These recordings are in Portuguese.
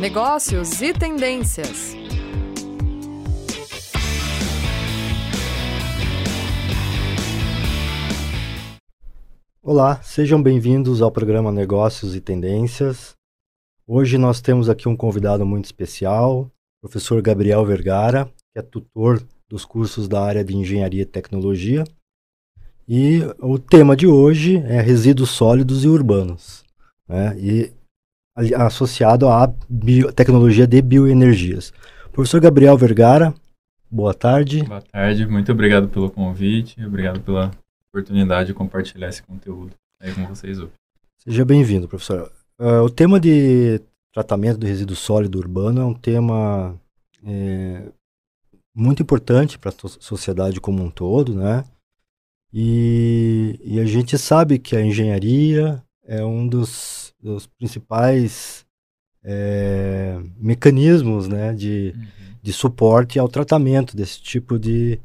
negócios e tendências. Olá, sejam bem-vindos ao programa Negócios e Tendências. Hoje nós temos aqui um convidado muito especial, professor Gabriel Vergara, que é tutor dos cursos da área de Engenharia e Tecnologia. E o tema de hoje é resíduos sólidos e urbanos, né? e associado à bio, tecnologia de bioenergias. Professor Gabriel Vergara, boa tarde. Boa tarde, muito obrigado pelo convite, obrigado pela oportunidade de compartilhar esse conteúdo aí com vocês hoje. Seja bem-vindo, professor. Uh, o tema de tratamento do resíduo sólido urbano é um tema é, muito importante para a sociedade como um todo, né? E, e, a gente sabe que a engenharia é um dos, dos principais é, mecanismos né, de, uhum. de suporte ao tratamento desse tipo de,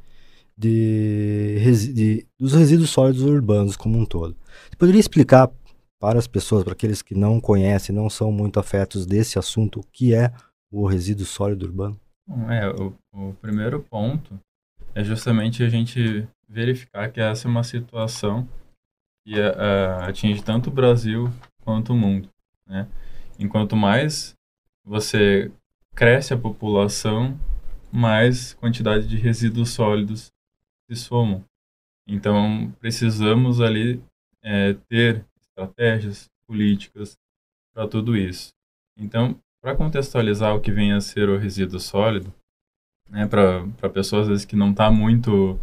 de, de, dos resíduos sólidos urbanos como um todo. Você poderia explicar para as pessoas, para aqueles que não conhecem, não são muito afetos desse assunto, o que é o resíduo sólido urbano? É, o, o primeiro ponto é justamente a gente verificar que essa é uma situação que uh, atinge tanto o Brasil quanto o mundo, né? Enquanto mais você cresce a população, mais quantidade de resíduos sólidos se somam. Então, precisamos ali é, ter estratégias políticas para tudo isso. Então, para contextualizar o que vem a ser o resíduo sólido, né, para pessoas às vezes que não está muito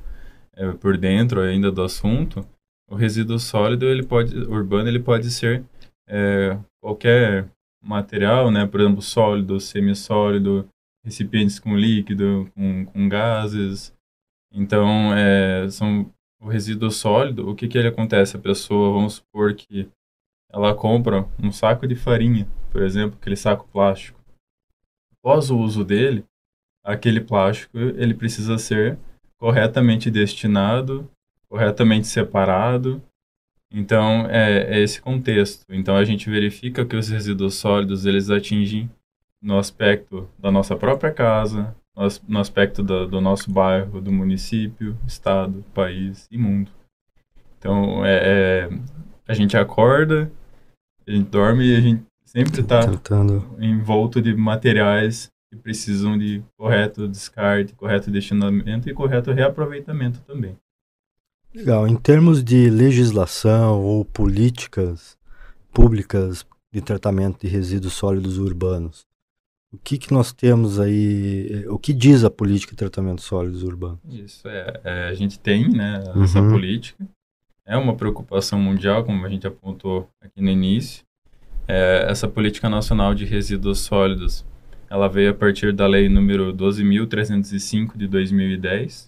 é, por dentro ainda do assunto, o resíduo sólido ele pode urbano ele pode ser é, qualquer material, né, por exemplo, sólido, semissólido, recipientes com líquido, com, com gases. Então, é, são o resíduo sólido. O que que ele acontece? A pessoa, vamos supor que ela compra um saco de farinha, por exemplo, aquele saco plástico. Após o uso dele, aquele plástico ele precisa ser corretamente destinado, corretamente separado. Então, é, é esse contexto. Então, a gente verifica que os resíduos sólidos eles atingem no aspecto da nossa própria casa, no aspecto do, do nosso bairro, do município, estado, país e mundo. Então, é, é, a gente acorda, a gente dorme e a gente sempre está envolto de materiais que precisam de correto descarte, correto destinamento e correto reaproveitamento também. Legal. Em termos de legislação ou políticas públicas de tratamento de resíduos sólidos urbanos, o que, que nós temos aí? O que diz a política de tratamento de sólidos urbanos? Isso é, é a gente tem, né, essa uhum. política é uma preocupação mundial, como a gente apontou aqui no início. É, essa política nacional de resíduos sólidos, ela veio a partir da lei número 12.305 de 2010,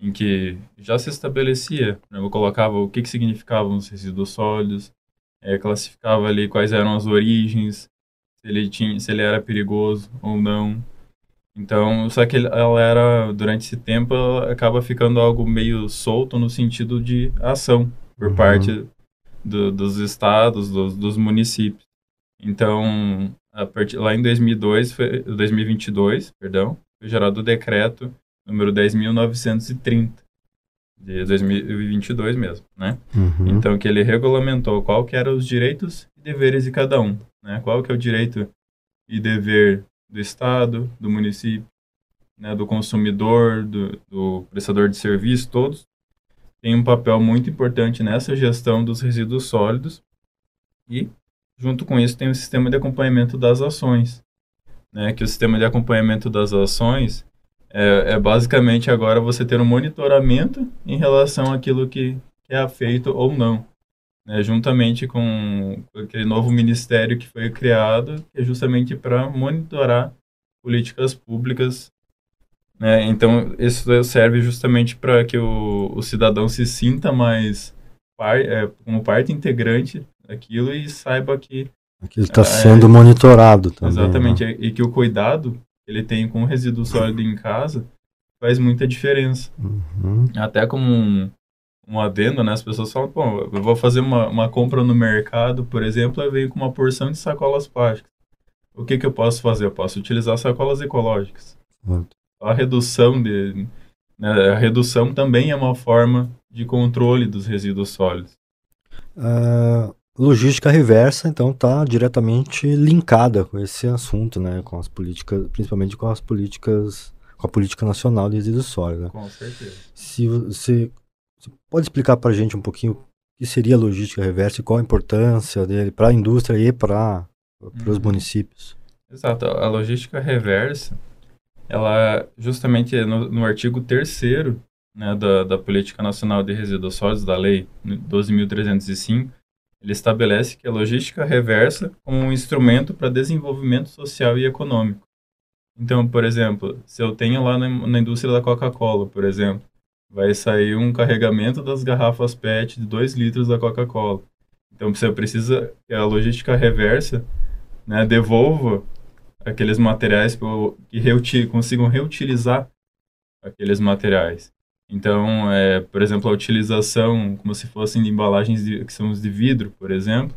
em que já se estabelecia, né, eu colocava o que, que significavam os resíduos sólidos, é, classificava ali quais eram as origens, se ele, tinha, se ele era perigoso ou não, então, só que ela era, durante esse tempo, ela acaba ficando algo meio solto no sentido de ação por uhum. parte do, dos estados, dos, dos, municípios. Então, partir, lá em 2002, foi, 2022, perdão, foi gerado o decreto número 10.930 de 2022 mesmo, né? Uhum. Então, que ele regulamentou qual que eram os direitos e deveres de cada um, né? Qual que é o direito e dever do Estado, do município, né, do consumidor, do, do prestador de serviço, todos têm um papel muito importante nessa gestão dos resíduos sólidos e, junto com isso, tem o sistema de acompanhamento das ações, né, que o sistema de acompanhamento das ações é, é basicamente agora você ter um monitoramento em relação àquilo que, é feito ou não né, juntamente com aquele novo ministério que foi criado, que é justamente para monitorar políticas públicas. Né? Então, isso serve justamente para que o, o cidadão se sinta mais par, é, como parte integrante daquilo e saiba que. Aquilo está é, sendo monitorado também. Exatamente, né? e que o cuidado ele tem com o resíduo sólido em casa faz muita diferença. Uhum. Até como um, um adendo, né? As pessoas falam, pô, eu vou fazer uma, uma compra no mercado, por exemplo, eu venho com uma porção de sacolas plásticas. o que, que eu posso fazer? Eu posso utilizar sacolas ecológicas. A redução de né, a redução também é uma forma de controle dos resíduos sólidos. Uh, logística reversa, então, está diretamente linkada com esse assunto, né? Com as políticas, principalmente com as políticas, com a política nacional de resíduos sólidos. Né? Com certeza. Se você, você pode explicar para a gente um pouquinho o que seria a logística reversa e qual a importância dele para a indústria e para os uhum. municípios? Exato. A logística reversa ela justamente no, no artigo 3 né, da, da Política Nacional de Resíduos Sólidos, da Lei 12.305, ele estabelece que a logística reversa como um instrumento para desenvolvimento social e econômico. Então, por exemplo, se eu tenho lá na, na indústria da Coca-Cola, por exemplo, vai sair um carregamento das garrafas PET de 2 litros da Coca-Cola. Então, você precisa que a logística reversa né, devolva aqueles materiais que consigam reutilizar aqueles materiais. Então, é, por exemplo, a utilização como se fossem de embalagens de, que são de vidro, por exemplo,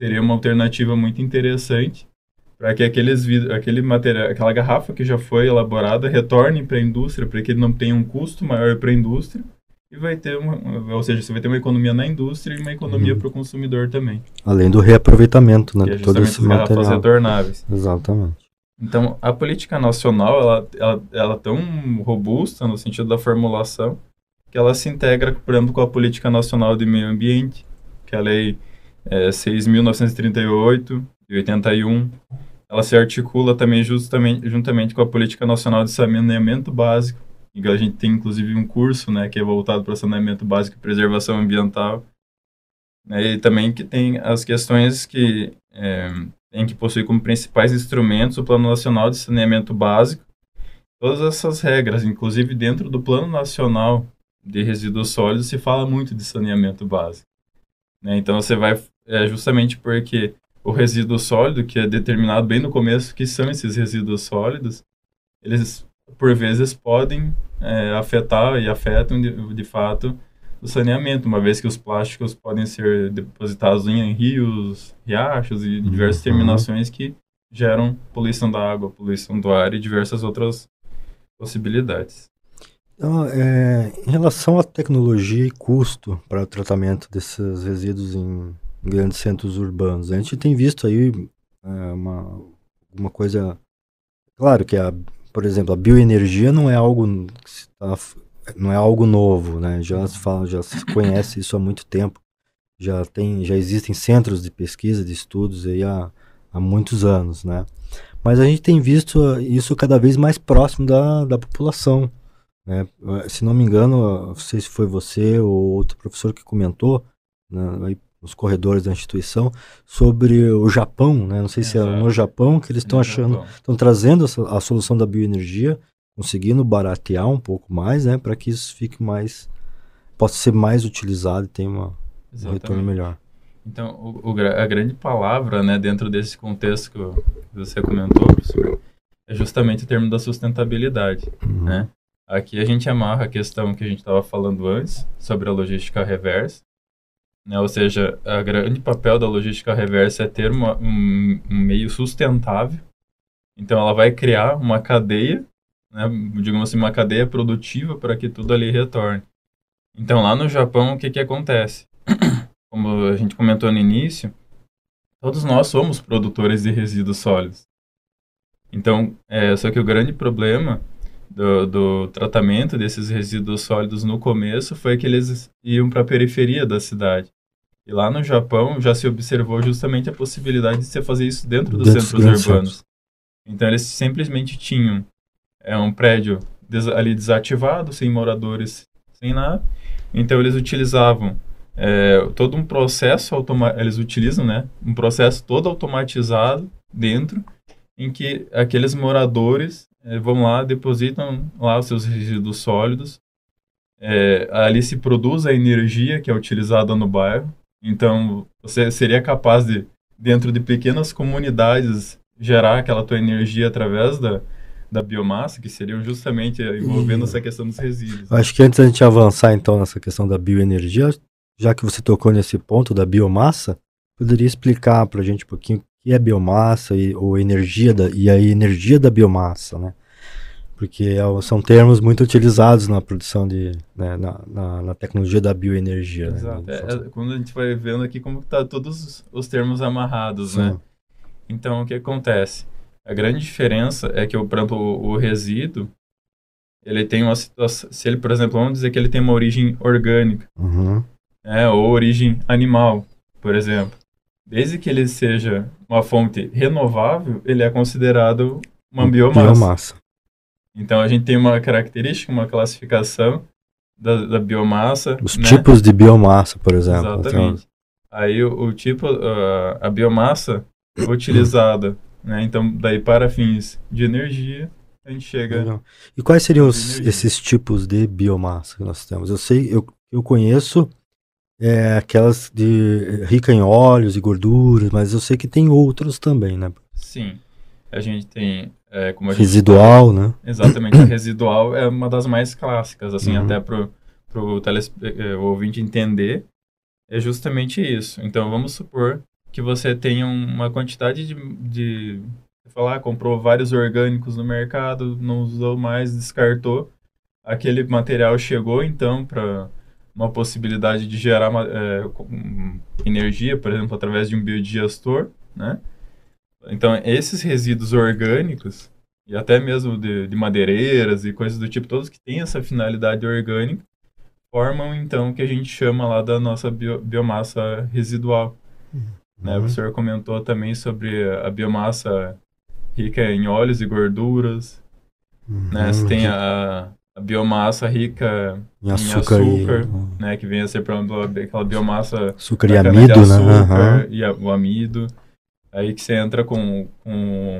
seria uma alternativa muito interessante para que aqueles vidro, aquele material, aquela garrafa que já foi elaborada retorne para a indústria, para que ele não tenha um custo maior para a indústria e vai ter uma, ou seja, você vai ter uma economia na indústria e uma economia uhum. para o consumidor também. Além do reaproveitamento, né, que é todo esse material. retornáveis. Exatamente. Então, a política nacional, ela, ela, ela é tão robusta no sentido da formulação que ela se integra, por exemplo, com a política nacional de meio ambiente, que é a lei é, 6.938 de 81. Ela se articula também justamente juntamente com a política nacional de saneamento básico, a gente tem inclusive um curso, né, que é voltado para saneamento básico e preservação ambiental. Né, e também que tem as questões que é, tem que possuir como principais instrumentos o Plano Nacional de Saneamento Básico. Todas essas regras, inclusive dentro do Plano Nacional de Resíduos Sólidos, se fala muito de saneamento básico. Né? Então você vai, é justamente porque o resíduo sólido, que é determinado bem no começo, que são esses resíduos sólidos, eles por vezes podem é, afetar e afetam de, de, fato o saneamento, uma vez que os plásticos podem ser depositados em rios, riachos e diversas uhum. terminações que geram poluição da água, poluição do ar e diversas outras possibilidades. Então, é, em relação à tecnologia e custo para o tratamento desses resíduos em grandes centros urbanos, a gente tem visto aí é, uma, uma coisa. Claro que a por exemplo, a bioenergia não é algo tá, não é algo novo, né? Já se fala, já se conhece isso há muito tempo. Já tem, já existem centros de pesquisa, de estudos aí há, há muitos anos, né? Mas a gente tem visto isso cada vez mais próximo da, da população. Né? Se não me engano, não sei se foi você ou outro professor que comentou, né, nos corredores da instituição sobre o Japão, né? Não sei se é no Japão que eles estão achando, estão trazendo a, solução da bioenergia, conseguindo baratear um pouco mais, né? Para que isso fique mais, possa ser mais utilizado e tenha uma, um retorno melhor. Então, o, o, a grande palavra, né, dentro desse contexto que você comentou, professor, é justamente o termo da sustentabilidade, uhum. né? Aqui a gente amarra a questão que a gente estava falando antes sobre a logística reversa, né? Ou seja, o grande papel da logística reversa é ter uma, um, um, meio sustentável. Então, ela vai criar uma cadeia, né? digamos assim, uma cadeia produtiva para que tudo ali retorne. Então, lá no Japão, o que, que acontece? Como a gente comentou no início, todos nós somos produtores de resíduos sólidos. Então, é, só que o grande problema do, do, tratamento desses resíduos sólidos no começo foi que eles iam para a periferia da cidade. E lá no Japão já se observou justamente a possibilidade de você fazer isso dentro dos dentro centros urbanos. Centros. Então eles simplesmente tinham é, um prédio des ali desativado, sem moradores, sem nada. Então eles utilizavam é, todo um processo eles utilizam, né, um processo todo automatizado dentro, em que aqueles moradores é, vão lá, depositam lá os seus resíduos sólidos, é, ali se produz a energia que é utilizada no bairro, então, você seria capaz de, dentro de pequenas comunidades, gerar aquela tua energia através da, da biomassa, que seriam justamente envolvendo e... essa questão dos resíduos. Acho que antes da gente avançar, então, nessa questão da bioenergia, já que você tocou nesse ponto da biomassa, poderia explicar para a gente um pouquinho o que é biomassa e, ou energia da, e a energia da biomassa, né? Porque é, são termos muito utilizados na produção de, né, na, na, na, tecnologia da bioenergia. Né? Exato. Né? É, é, quando a gente vai vendo aqui como tá todos os termos amarrados, Sim. né? Então, o que acontece? A grande diferença é que, por exemplo, o, o resíduo, ele tem uma situação... Se ele, por exemplo, vamos dizer que ele tem uma origem orgânica, uhum. né, ou origem animal, por exemplo. Desde que ele seja uma fonte renovável, ele é considerado uma biomassa. biomassa. Então, a gente tem uma característica, uma classificação da, da biomassa. Os né? tipos de biomassa, por exemplo. Exatamente. Então... Aí, o, o tipo, uh, a biomassa utilizada né? Então, daí para fins de energia, a gente chega. Legal. E quais seriam os, esses tipos de biomassa que nós temos? Eu sei, eu, eu conheço é, aquelas de rica em óleos e gorduras, mas eu sei que tem outros também, né? Sim. A gente tem é, como a residual, gente... né? Exatamente. a residual é uma das mais clássicas, assim, uhum. até pro pro telespe... É, o ouvinte entender, é justamente isso. Então, vamos supor que você tenha uma quantidade de, de falar, comprou vários orgânicos no mercado, não usou mais, descartou. Aquele material chegou então para uma possibilidade de gerar é, energia, por exemplo, através de um biodigestor, né? Então, esses resíduos orgânicos, e até mesmo de, de madeireiras e coisas do tipo, todos que têm essa finalidade orgânica, formam então o que a gente chama lá da nossa bio, biomassa residual. Né? Uhum. O senhor comentou também sobre a biomassa rica em óleos e gorduras. Uhum. Né? Você tem a, a biomassa rica em, em açúcar, açúcar e... né? que vem a ser, exemplo, aquela biomassa... Açúcar e amido, né? Uhum. E a, o amido. Aí que você entra com... com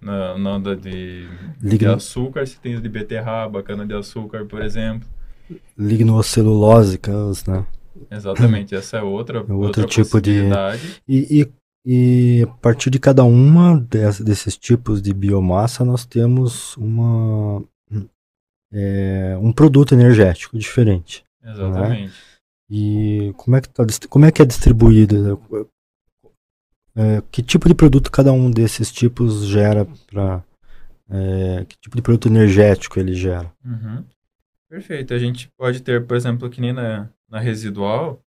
na, na onda de, de açúcar, você tem de beterraba, cana-de-açúcar, por exemplo. Lignocelulósicas, né? Exatamente, essa é outra, é outro outra tipo de. E, e, e, a partir de cada uma desses tipos de biomassa, nós temos uma, é, um produto energético diferente. Né? Exatamente. Né? E como é que, tá, como é, que é distribuída? É, que tipo de produto cada um desses tipos gera para. É, que tipo de produto energético ele gera? Uhum. Perfeito. A gente pode ter, por exemplo, que nem na, na residual,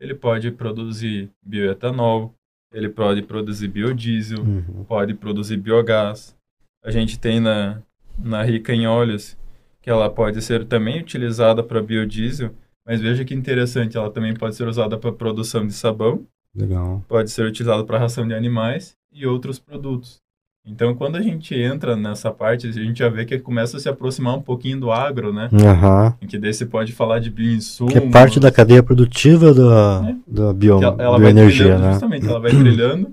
ele pode produzir bioetanol, ele pode produzir biodiesel, uhum. pode produzir biogás. A gente tem na, na rica em óleos, que ela pode ser também utilizada para biodiesel, mas veja que interessante, ela também pode ser usada para produção de sabão, Legal. pode ser utilizada para ração de animais e outros produtos. Então, quando a gente entra nessa parte, a gente já vê que começa a se aproximar um pouquinho do agro, né? Uhum. Em que daí você pode falar de bioinsumos. Que é parte da cadeia produtiva da, é. da bio, ela, ela bioenergia, né? Justamente, ela vai trilhando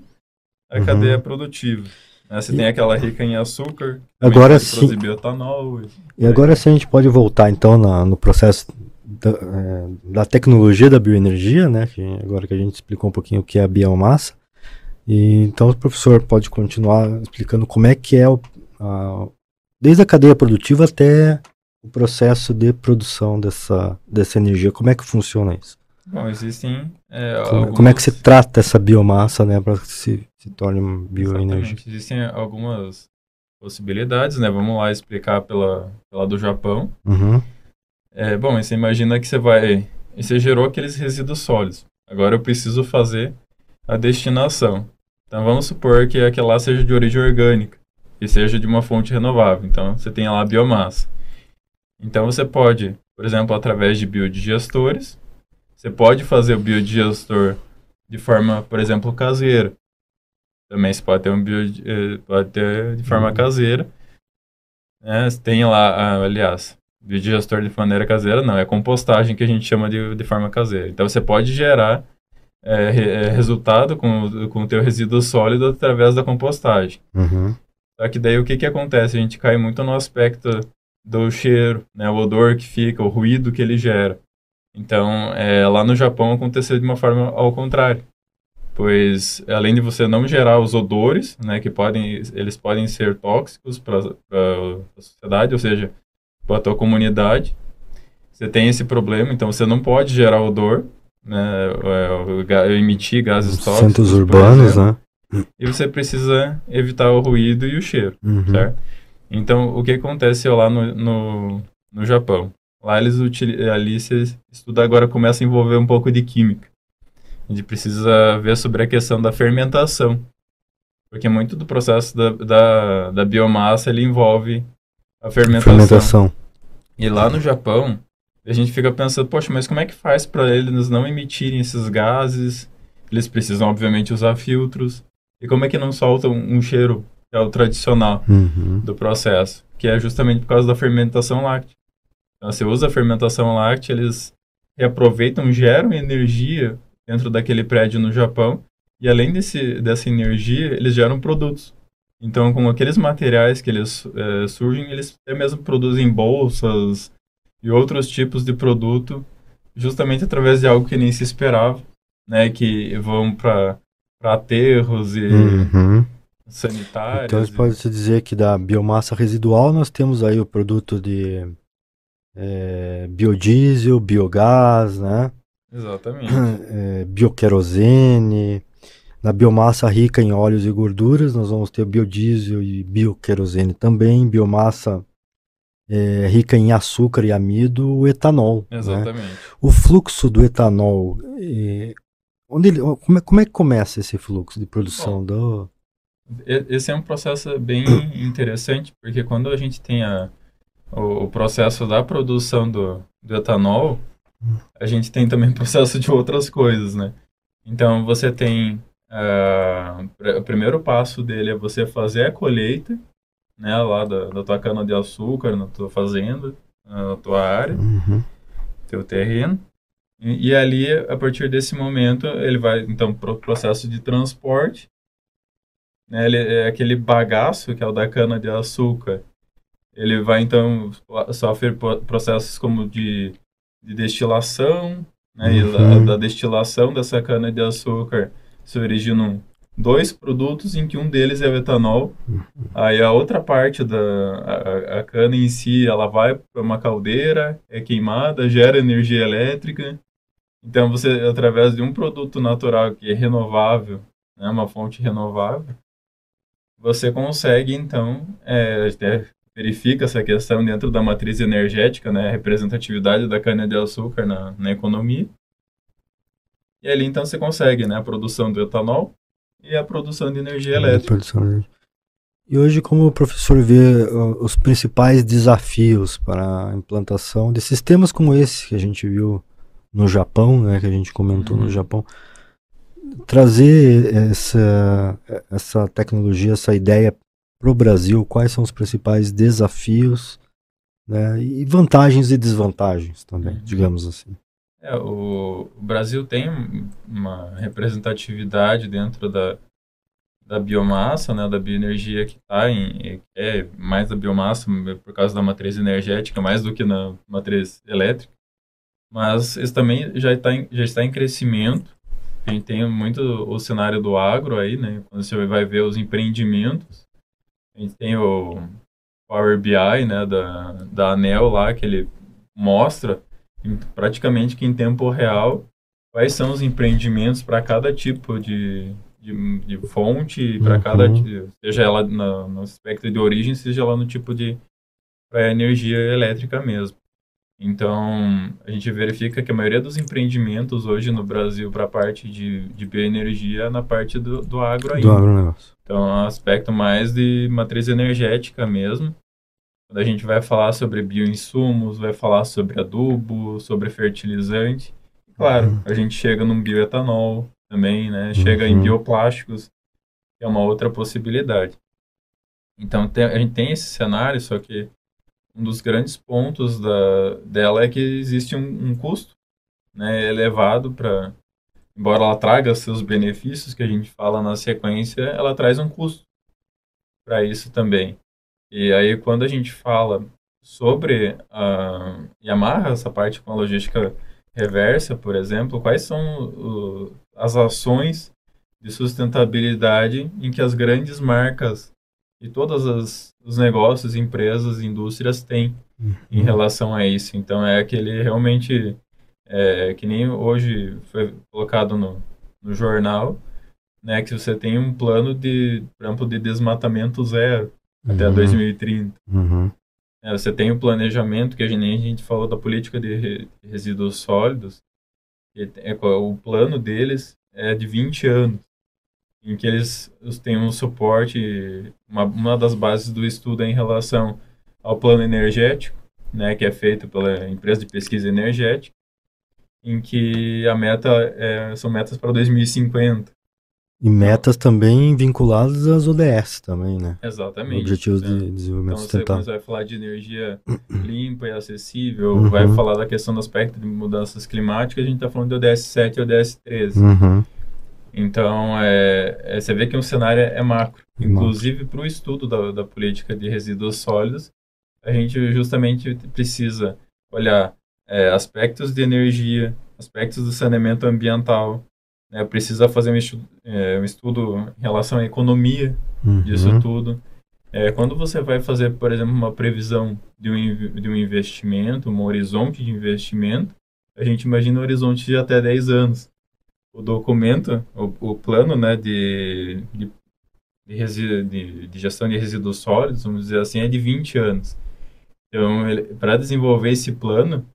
a uhum. cadeia produtiva. Né? Você e... tem aquela rica em açúcar, agora sim. bioetanol. E, e agora sim a gente pode voltar, então, na, no processo da, é, da, tecnologia da bioenergia, né? Que agora que a gente explicou um pouquinho o que é a biomassa. E, então o professor pode continuar explicando como é que é o, a, desde a cadeia produtiva até o processo de produção dessa, dessa energia, como é que funciona isso? Bom, existem é, como, algumas... como, é que se trata essa biomassa, né, para que se, se torne bioenergia? Existem algumas possibilidades, né? Vamos lá explicar pela, pela do Japão. Uhum. É, bom, você imagina que você vai... Você gerou aqueles resíduos sólidos. Agora eu preciso fazer a destinação. Então vamos supor que aquela lá seja de origem orgânica e seja de uma fonte renovável. Então você tem lá a biomassa. Então você pode, por exemplo, através de biodigestores, você pode fazer o biodigestor de forma, por exemplo, caseira. Também você pode ter um bio, eh, pode ter de forma uhum. caseira. Né? Você tem lá, aliás, biodigestor de maneira caseira, não, é compostagem que a gente chama de, de forma caseira. Então você pode gerar é, é, resultado com, com o teu resíduo sólido através da compostagem. Uhum. Só que daí o que, que acontece? A gente cai muito no aspecto do cheiro, né, o odor que fica, o ruído que ele gera. Então, é, lá no Japão aconteceu de uma forma ao contrário. Pois, além de você não gerar os odores, né, que podem, eles podem ser tóxicos para a sociedade, ou seja, para a tua comunidade, você tem esse problema, então você não pode gerar odor, né, é, emitir gases tóxicos. Centros urbanos, né? e você precisa evitar o ruído e o cheiro, uhum. certo? Então, o que aconteceu lá no, no, no Japão? Lá eles utilizam, ali você estuda agora começa a envolver um pouco de química. A gente precisa ver sobre a questão da fermentação. Porque muito do processo da, da, da biomassa ele envolve a fermentação. fermentação. E lá no Japão, a gente fica pensando, poxa, mas como é que faz para eles não emitirem esses gases? Eles precisam, obviamente, usar filtros. E como é que não soltam um cheiro, que é o tradicional uhum. do processo? Que é justamente por causa da fermentação láctea. Então, você usa a fermentação láctea, eles reaproveitam, geram energia dentro daquele prédio no Japão. E além desse, dessa energia, eles geram produtos. Então, com aqueles materiais que eles é, surgem, eles até mesmo produzem bolsas, e outros tipos de produto, justamente através de algo que nem se esperava, né? Que vão para aterros e uhum. sanitários. Então, e... pode-se dizer que da biomassa residual nós temos aí o produto de é, biodiesel, biogás, né? Exatamente. É, bioquerosene. Na biomassa rica em óleos e gorduras, nós vamos ter biodiesel e bioquerosene também. Biomassa é, rica em açúcar e amido, o etanol. Né? Exatamente. Né? O fluxo do etanol, é, onde ele, como, é, como é que começa esse fluxo de produção Bom, do... Esse é um processo bem interessante, porque quando a gente tem a, o, o, processo da produção do, do etanol, a gente tem também o processo de outras coisas, né? Então, você tem... Uh, o primeiro passo dele é você fazer a colheita, né, lá da, da tua cana de açúcar, na tua fazenda, na tua área, uhum. teu terreno. E, e, ali, a partir desse momento, ele vai, então, para o processo de transporte. Né, ele, é aquele bagaço, que é o da cana de açúcar, ele vai, então, sofrer processos como de, de destilação, né, uhum. e da, da, destilação dessa cana de açúcar se originam dois produtos em que um deles é o etanol. Aí a outra parte da a, a cana em si, ela vai para uma caldeira, é queimada, gera energia elétrica. Então você através de um produto natural que é renovável, né, uma fonte renovável, você consegue então é, até verifica essa questão dentro da matriz energética, né, a representatividade da cana de açúcar na, na economia. E ali então você consegue, né, a produção do etanol, e a produção de energia elétrica. E hoje, como o professor vê os principais desafios para a implantação de sistemas como esse que a gente viu no Japão, né, que a gente comentou uhum. no Japão, trazer essa, essa tecnologia, essa ideia para o Brasil, quais são os principais desafios né, e vantagens e desvantagens também, uhum. digamos assim. É, o, Brasil tem uma representatividade dentro da, da biomassa, né, da bioenergia que está em é mais da biomassa por causa da matriz energética mais do que na matriz elétrica, mas isso também já está em, já está em crescimento. A gente tem muito o cenário do agro aí, né? Quando você vai ver os empreendimentos, a gente tem o Power BI, né, da, da Anel lá que ele mostra praticamente que em tempo real quais são os empreendimentos para cada tipo de, de, de fonte, para uhum. cada, seja ela no, no aspecto de origem, seja lá no tipo de energia elétrica mesmo. Então, a gente verifica que a maioria dos empreendimentos hoje no Brasil para a parte de, de bioenergia é na parte do, do agro ainda. Do agronegócio. Então, é um aspecto mais de matriz energética mesmo. Quando a gente vai falar sobre bioinsumos, vai falar sobre adubo, sobre fertilizante. Claro, uhum. a gente chega num bioetanol também, né? Chega uhum. em bioplásticos, que é uma outra possibilidade. Então, tem, a gente tem esse cenário, só que um dos grandes pontos da, dela é que existe um, um custo né, elevado para. Embora ela traga seus benefícios, que a gente fala na sequência, ela traz um custo para isso também. E aí, quando a gente fala sobre a Yamaha, essa parte com a logística reversa, por exemplo, quais são o, as ações de sustentabilidade em que as grandes marcas e todos os negócios, empresas, indústrias têm uhum. em relação a isso. Então, é aquele realmente, é, que nem hoje foi colocado no, no jornal, né, que você tem um plano de, por exemplo, de desmatamento zero uhum. até 2030. Uhum. É, você tem o planejamento, que a gente, a gente falou da política de resíduos sólidos, é, o plano deles é de 20 anos, em que eles têm um suporte, uma, uma das bases do estudo é em relação ao plano energético, né, que é feito pela empresa de pesquisa energética, em que a meta é, são metas para 2050. E metas também vinculadas às ODS também, né? Exatamente. Objetivos é. de Desenvolvimento então, Sustentável. Você vai falar de energia limpa e acessível, uhum. vai falar da questão do aspecto de mudanças climáticas, a gente está falando de ODS 7 e ODS 13. Uhum. Então, é, é, você vê que um cenário é macro. Inclusive, para o estudo da, da política de resíduos sólidos, a gente justamente precisa olhar é, aspectos de energia, aspectos do saneamento ambiental, né, precisa fazer um estudo, é, um estudo em relação à economia uhum. disso tudo. É, quando você vai fazer, por exemplo, uma previsão de um, de um investimento, um horizonte de investimento, a gente imagina um horizonte de até 10 anos. O documento, o, o plano né, de, de, de, de, de gestão de resíduos sólidos, vamos dizer assim, é de 20 anos. Então, para desenvolver esse plano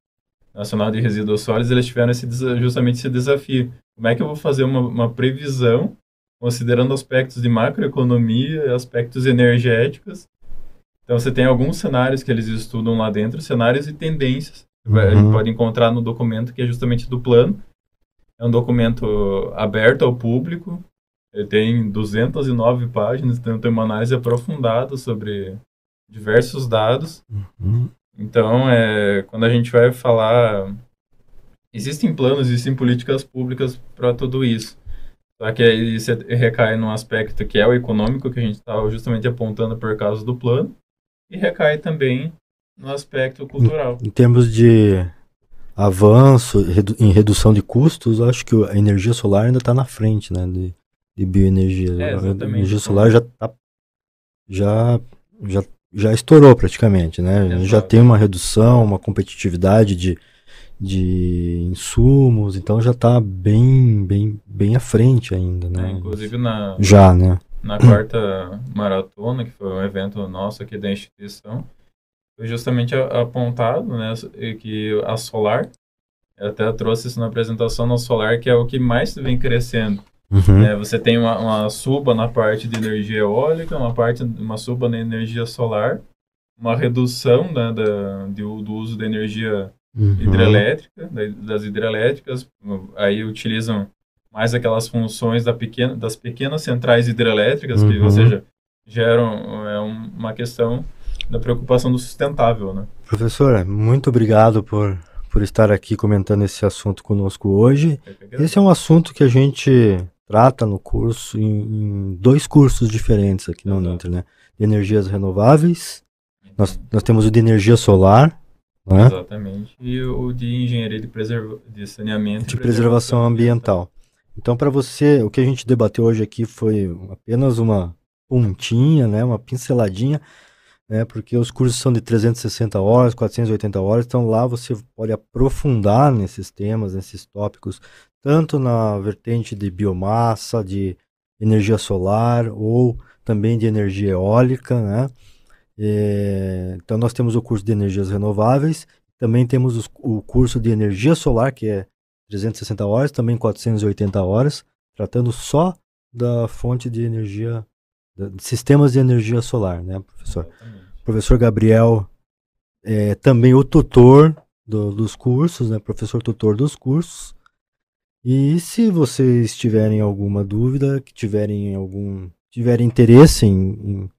nacional de resíduos sólidos, eles tiveram esse, justamente esse desafio. Como é que eu vou fazer uma, uma previsão considerando aspectos de macroeconomia, aspectos energéticos? Então, você tem alguns cenários que eles estudam lá dentro, cenários e tendências. Uhum. A gente pode encontrar no documento que é justamente do plano. É um documento aberto ao público. Ele tem 209 páginas, então tem uma análise aprofundada sobre diversos dados. Uhum. Então, é, quando a gente vai falar existem planos, existem políticas públicas para tudo isso. Só que aí você recai num aspecto que é o econômico, que a gente está justamente apontando por causa do plano, e recai também no aspecto cultural. Em, em termos de avanço redu em redução de custos, acho que a energia solar ainda está na frente, né, de, de bioenergia. É, a energia solar já tá, já já já estourou praticamente, né? Já tem uma redução, uma competitividade de de insumos, então já está bem, bem, bem à frente ainda, né? É, inclusive na já, né? Na quarta maratona, que foi um evento nosso aqui da instituição, foi justamente apontado, né, que a solar, eu até trouxe isso na apresentação, na solar que é o que mais vem crescendo. Uhum. É, você tem uma, uma, suba na parte de energia eólica, uma parte, uma suba na energia solar, uma redução né, da, do, do uso da energia uhum. hidrelétrica, das hidrelétricas, aí utilizam mais aquelas funções da pequena, das pequenas centrais hidrelétricas, uhum. que, ou uhum. seja, geram é uma questão da preocupação do sustentável, né? Professor, muito obrigado por, por estar aqui comentando esse assunto conosco hoje. Esse é um assunto que a gente trata no curso, em, em dois cursos diferentes aqui no Ninter, né? De energias renováveis, nós, nós temos o de energia solar, né? Exatamente. E o de engenharia de, preserva de saneamento. De preservação ambiental. Então, para você, o que a gente debateu hoje aqui foi apenas uma pontinha, né, uma pinceladinha, né, porque os cursos são de 360 horas, 480 horas, então lá você pode aprofundar nesses temas, nesses tópicos, tanto na vertente de biomassa, de energia solar ou também de energia eólica, né? É, então, nós temos o curso de energias renováveis, também temos os, o curso de energia solar, que é 360 horas, também 480 horas, tratando só da fonte de energia, de sistemas de energia solar, né, professor? Exatamente. Professor Gabriel é também o tutor do, dos cursos, né, professor tutor dos cursos. E se vocês tiverem alguma dúvida, que tiverem algum tiverem interesse em, em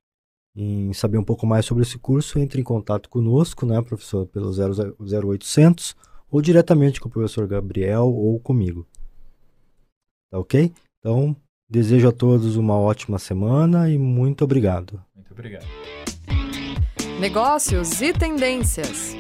em saber um pouco mais sobre esse curso, entre em contato conosco, né, professor, pelo 0800 ou diretamente com o professor Gabriel ou comigo. Tá ok? Então, desejo a todos uma ótima semana e muito obrigado. Muito obrigado. Negócios e tendências.